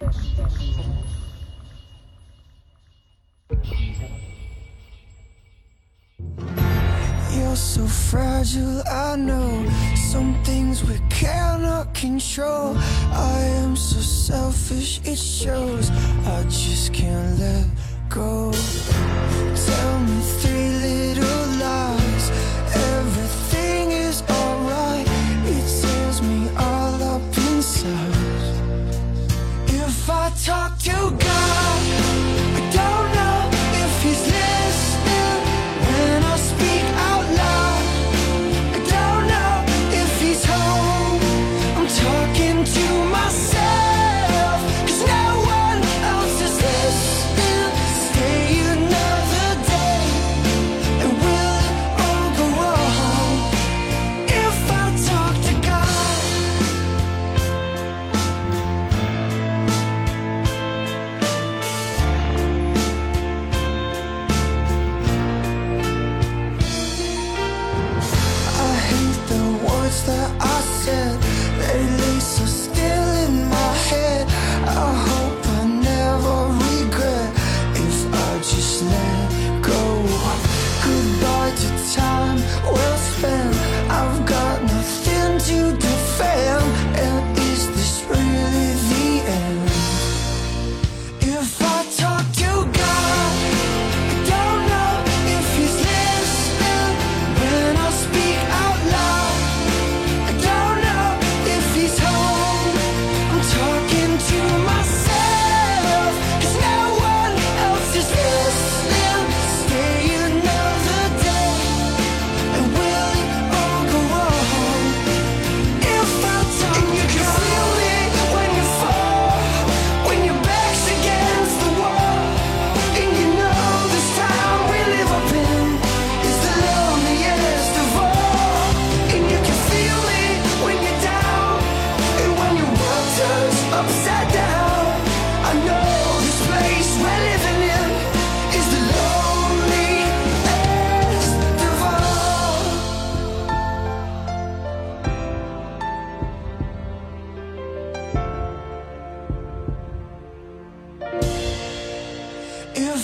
You're so fragile, I know. Some things we cannot control. I am so selfish, it shows. I just can't let. God. Hey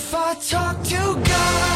if I talk to God